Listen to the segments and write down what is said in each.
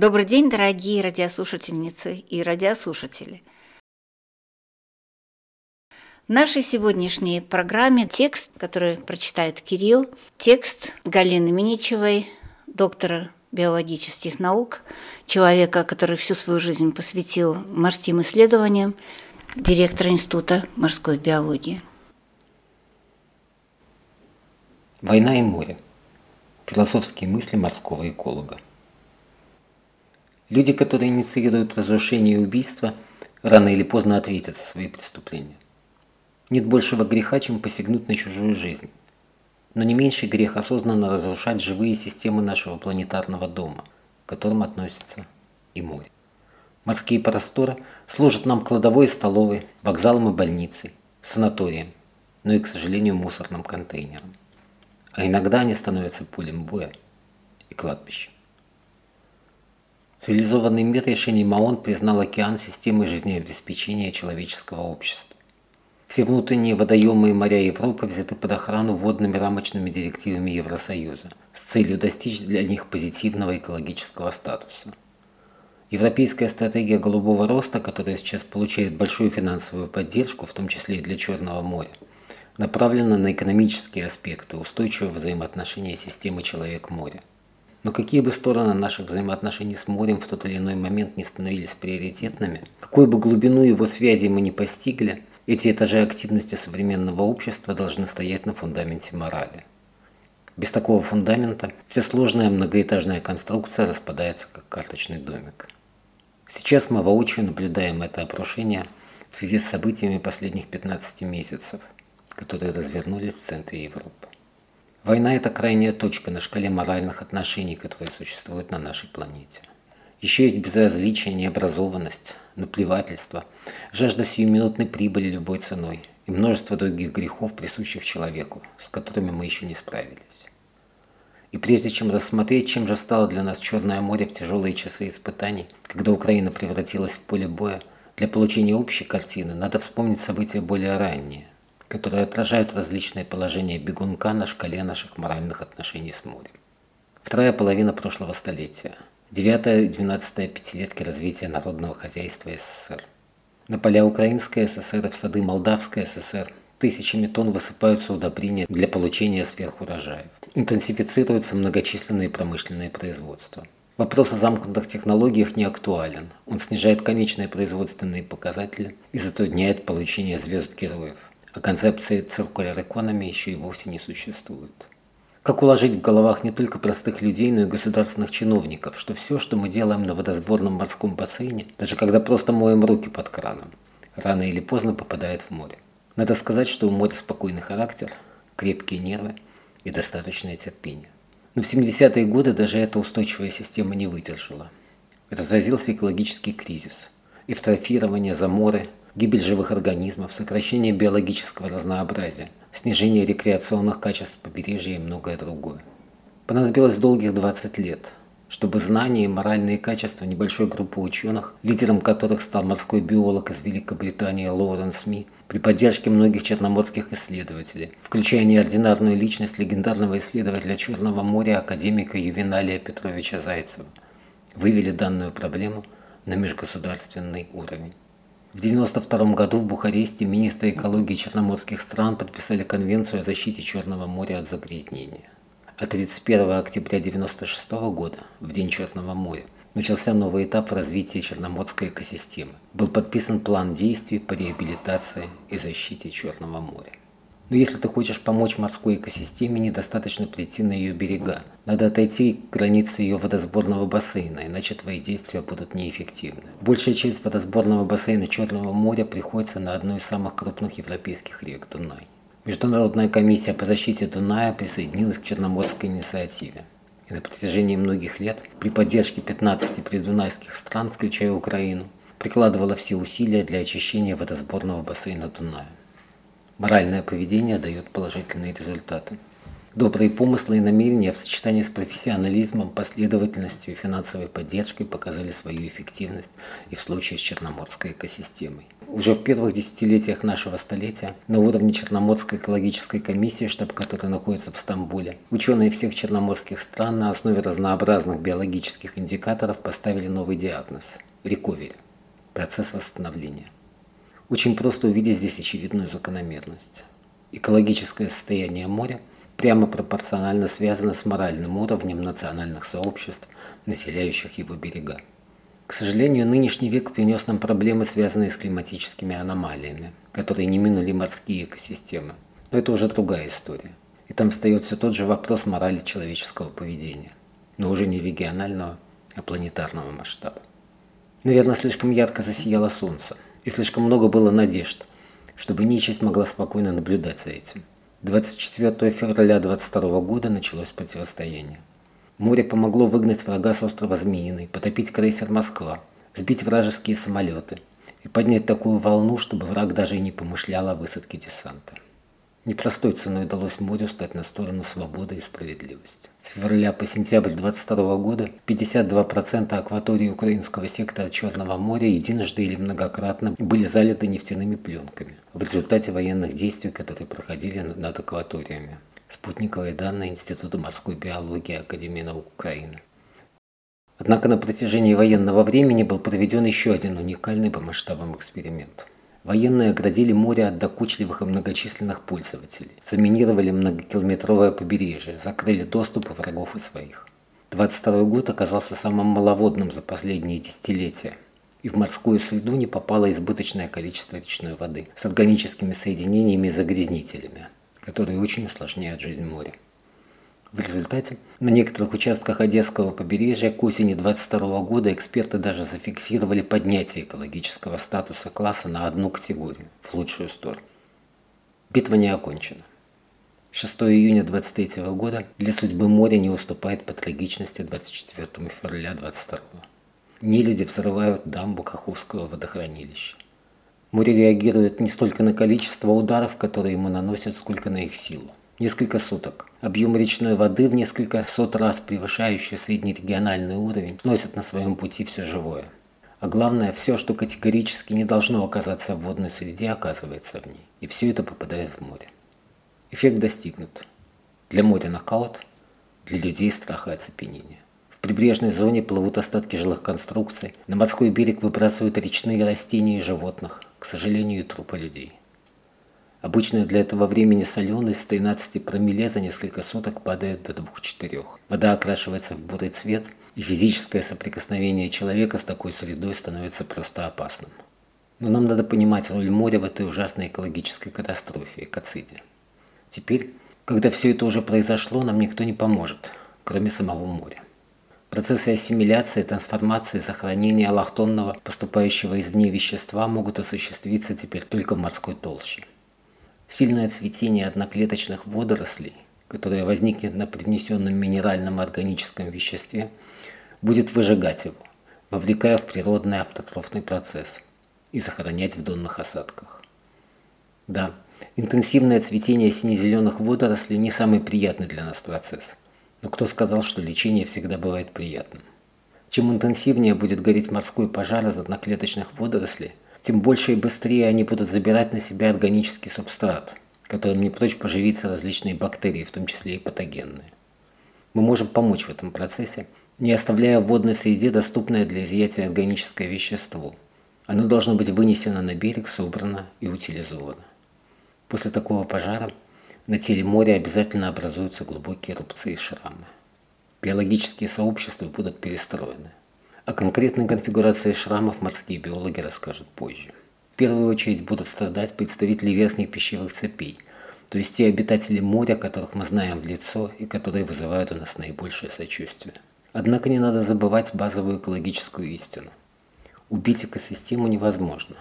Добрый день, дорогие радиослушательницы и радиослушатели. В нашей сегодняшней программе текст, который прочитает Кирилл, текст Галины Миничевой, доктора биологических наук, человека, который всю свою жизнь посвятил морским исследованиям, директора Института морской биологии. Война и море. Философские мысли морского эколога. Люди, которые инициируют разрушение и убийство, рано или поздно ответят за свои преступления. Нет большего греха, чем посягнуть на чужую жизнь. Но не меньший грех осознанно разрушать живые системы нашего планетарного дома, к которым относится и море. Морские просторы служат нам кладовой и столовой, вокзалом и больницей, санаторием, но и, к сожалению, мусорным контейнером. А иногда они становятся полем боя и кладбищем. Цивилизованный мир решением ООН признал океан системой жизнеобеспечения человеческого общества. Все внутренние водоемы и моря Европы взяты под охрану водными рамочными директивами Евросоюза с целью достичь для них позитивного экологического статуса. Европейская стратегия голубого роста, которая сейчас получает большую финансовую поддержку, в том числе и для Черного моря, направлена на экономические аспекты устойчивого взаимоотношения системы человек-море. Но какие бы стороны наших взаимоотношений с морем в тот или иной момент не становились приоритетными, какую бы глубину его связи мы не постигли, эти этажи активности современного общества должны стоять на фундаменте морали. Без такого фундамента вся сложная многоэтажная конструкция распадается как карточный домик. Сейчас мы воочию наблюдаем это обрушение в связи с событиями последних 15 месяцев, которые развернулись в центре Европы. Война – это крайняя точка на шкале моральных отношений, которые существуют на нашей планете. Еще есть безразличие, необразованность, наплевательство, жажда сиюминутной прибыли любой ценой и множество других грехов, присущих человеку, с которыми мы еще не справились. И прежде чем рассмотреть, чем же стало для нас Черное море в тяжелые часы испытаний, когда Украина превратилась в поле боя, для получения общей картины надо вспомнить события более ранние, которые отражают различные положения бегунка на шкале наших моральных отношений с морем. Вторая половина прошлого столетия. Девятая и двенадцатая пятилетки развития народного хозяйства СССР. На поля Украинской ССР и в сады Молдавской ССР тысячами тонн высыпаются удобрения для получения сверхурожаев. Интенсифицируются многочисленные промышленные производства. Вопрос о замкнутых технологиях не актуален. Он снижает конечные производственные показатели и затрудняет получение звезд героев а концепции circular economy еще и вовсе не существует. Как уложить в головах не только простых людей, но и государственных чиновников, что все, что мы делаем на водосборном морском бассейне, даже когда просто моем руки под краном, рано или поздно попадает в море. Надо сказать, что у моря спокойный характер, крепкие нервы и достаточное терпение. Но в 70-е годы даже эта устойчивая система не выдержала. Разразился экологический кризис, эвтрофирование, заморы, гибель живых организмов, сокращение биологического разнообразия, снижение рекреационных качеств побережья и многое другое. Понадобилось долгих 20 лет, чтобы знания и моральные качества небольшой группы ученых, лидером которых стал морской биолог из Великобритании Лоуренс Ми, при поддержке многих черноморских исследователей, включая неординарную личность легендарного исследователя Черного моря академика Ювеналия Петровича Зайцева, вывели данную проблему на межгосударственный уровень. В 1992 году в Бухаресте министры экологии черноморских стран подписали Конвенцию о защите Черного моря от загрязнения. А 31 октября 1996 года, в День Черного моря, начался новый этап развития черноморской экосистемы. Был подписан план действий по реабилитации и защите Черного моря. Но если ты хочешь помочь морской экосистеме, недостаточно прийти на ее берега. Надо отойти к границе ее водосборного бассейна, иначе твои действия будут неэффективны. Большая часть водосборного бассейна Черного моря приходится на одну из самых крупных европейских рек – Дунай. Международная комиссия по защите Дуная присоединилась к Черноморской инициативе. и на протяжении многих лет при поддержке 15 придунайских стран, включая Украину, прикладывала все усилия для очищения водосборного бассейна Дуная. Моральное поведение дает положительные результаты. Добрые помыслы и намерения в сочетании с профессионализмом, последовательностью и финансовой поддержкой показали свою эффективность и в случае с Черноморской экосистемой. Уже в первых десятилетиях нашего столетия на уровне Черноморской экологической комиссии, штаб которой находится в Стамбуле, ученые всех черноморских стран на основе разнообразных биологических индикаторов поставили новый диагноз – рековери – процесс восстановления. Очень просто увидеть здесь очевидную закономерность. Экологическое состояние моря прямо пропорционально связано с моральным уровнем национальных сообществ, населяющих его берега. К сожалению, нынешний век принес нам проблемы, связанные с климатическими аномалиями, которые не минули морские экосистемы. Но это уже другая история. И там встает все тот же вопрос морали человеческого поведения, но уже не регионального, а планетарного масштаба. Наверное, слишком ярко засияло солнце, и слишком много было надежд, чтобы нечисть могла спокойно наблюдать за этим. 24 февраля 22 года началось противостояние. Море помогло выгнать врага с острова Змеиный, потопить крейсер «Москва», сбить вражеские самолеты и поднять такую волну, чтобы враг даже и не помышлял о высадке десанта. Непростой ценой удалось морю стать на сторону свободы и справедливости. С февраля по сентябрь 22 года 52% акватории украинского сектора Черного моря единожды или многократно были залиты нефтяными пленками в результате военных действий, которые проходили над акваториями. Спутниковые данные Института морской биологии Академии наук Украины. Однако на протяжении военного времени был проведен еще один уникальный по масштабам эксперимент. Военные оградили море от докучливых и многочисленных пользователей, заминировали многокилометровое побережье, закрыли доступ врагов и своих. 22 год оказался самым маловодным за последние десятилетия, и в морскую среду не попало избыточное количество речной воды с органическими соединениями и загрязнителями – которые очень усложняют жизнь моря. В результате на некоторых участках Одесского побережья к осени 22 года эксперты даже зафиксировали поднятие экологического статуса класса на одну категорию, в лучшую сторону. Битва не окончена. 6 июня 23 года для судьбы моря не уступает по трагичности 24 февраля 22 Нелюди взрывают дамбу Каховского водохранилища. Море реагирует не столько на количество ударов, которые ему наносят, сколько на их силу. Несколько суток. Объем речной воды в несколько сот раз превышающий среднерегиональный уровень сносит на своем пути все живое. А главное, все, что категорически не должно оказаться в водной среде, оказывается в ней. И все это попадает в море. Эффект достигнут. Для моря нокаут, для людей страх и оцепенение. В прибрежной зоне плывут остатки жилых конструкций, на морской берег выбрасывают речные растения и животных, к сожалению, и трупы людей. Обычно для этого времени соленость с 13 промилле за несколько суток падает до 2-4. Вода окрашивается в бурый цвет, и физическое соприкосновение человека с такой средой становится просто опасным. Но нам надо понимать роль моря в этой ужасной экологической катастрофе, экоциде. Теперь, когда все это уже произошло, нам никто не поможет, кроме самого моря. Процессы ассимиляции, трансформации, сохранения аллахтонного, поступающего извне вещества могут осуществиться теперь только в морской толще. Сильное цветение одноклеточных водорослей, которое возникнет на привнесенном минеральном органическом веществе, будет выжигать его, вовлекая в природный автотрофный процесс и сохранять в донных осадках. Да, интенсивное цветение сине-зеленых водорослей не самый приятный для нас процесс – но кто сказал, что лечение всегда бывает приятным? Чем интенсивнее будет гореть морской пожар из одноклеточных водорослей, тем больше и быстрее они будут забирать на себя органический субстрат, которым не прочь поживиться различные бактерии, в том числе и патогенные. Мы можем помочь в этом процессе, не оставляя в водной среде доступное для изъятия органическое вещество. Оно должно быть вынесено на берег, собрано и утилизовано. После такого пожара на теле моря обязательно образуются глубокие рубцы и шрамы. Биологические сообщества будут перестроены. О конкретной конфигурации шрамов морские биологи расскажут позже. В первую очередь будут страдать представители верхних пищевых цепей, то есть те обитатели моря, которых мы знаем в лицо и которые вызывают у нас наибольшее сочувствие. Однако не надо забывать базовую экологическую истину. Убить экосистему невозможно.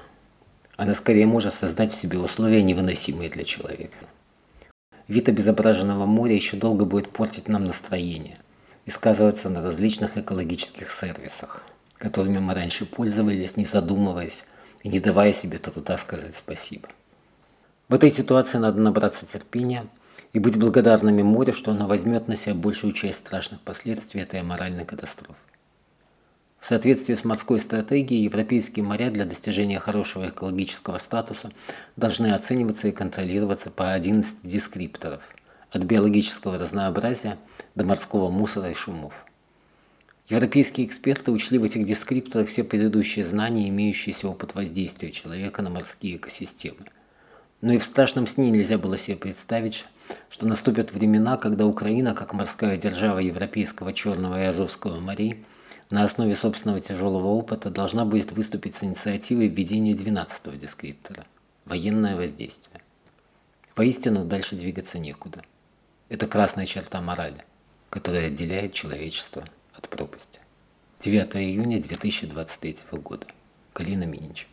Она скорее может создать в себе условия, невыносимые для человека. Вид обезображенного моря еще долго будет портить нам настроение. И сказывается на различных экологических сервисах, которыми мы раньше пользовались, не задумываясь и не давая себе труда сказать спасибо. В этой ситуации надо набраться терпения и быть благодарными морю, что оно возьмет на себя большую часть страшных последствий этой аморальной катастрофы. В соответствии с морской стратегией, европейские моря для достижения хорошего экологического статуса должны оцениваться и контролироваться по 11 дескрипторов – от биологического разнообразия до морского мусора и шумов. Европейские эксперты учли в этих дескрипторах все предыдущие знания, имеющиеся опыт воздействия человека на морские экосистемы. Но и в страшном сне нельзя было себе представить, что наступят времена, когда Украина, как морская держава Европейского Черного и Азовского морей, на основе собственного тяжелого опыта должна будет выступить с инициативой введения 12-го дескриптора – военное воздействие. Поистину дальше двигаться некуда. Это красная черта морали, которая отделяет человечество от пропасти. 9 июня 2023 года. Галина Миничева.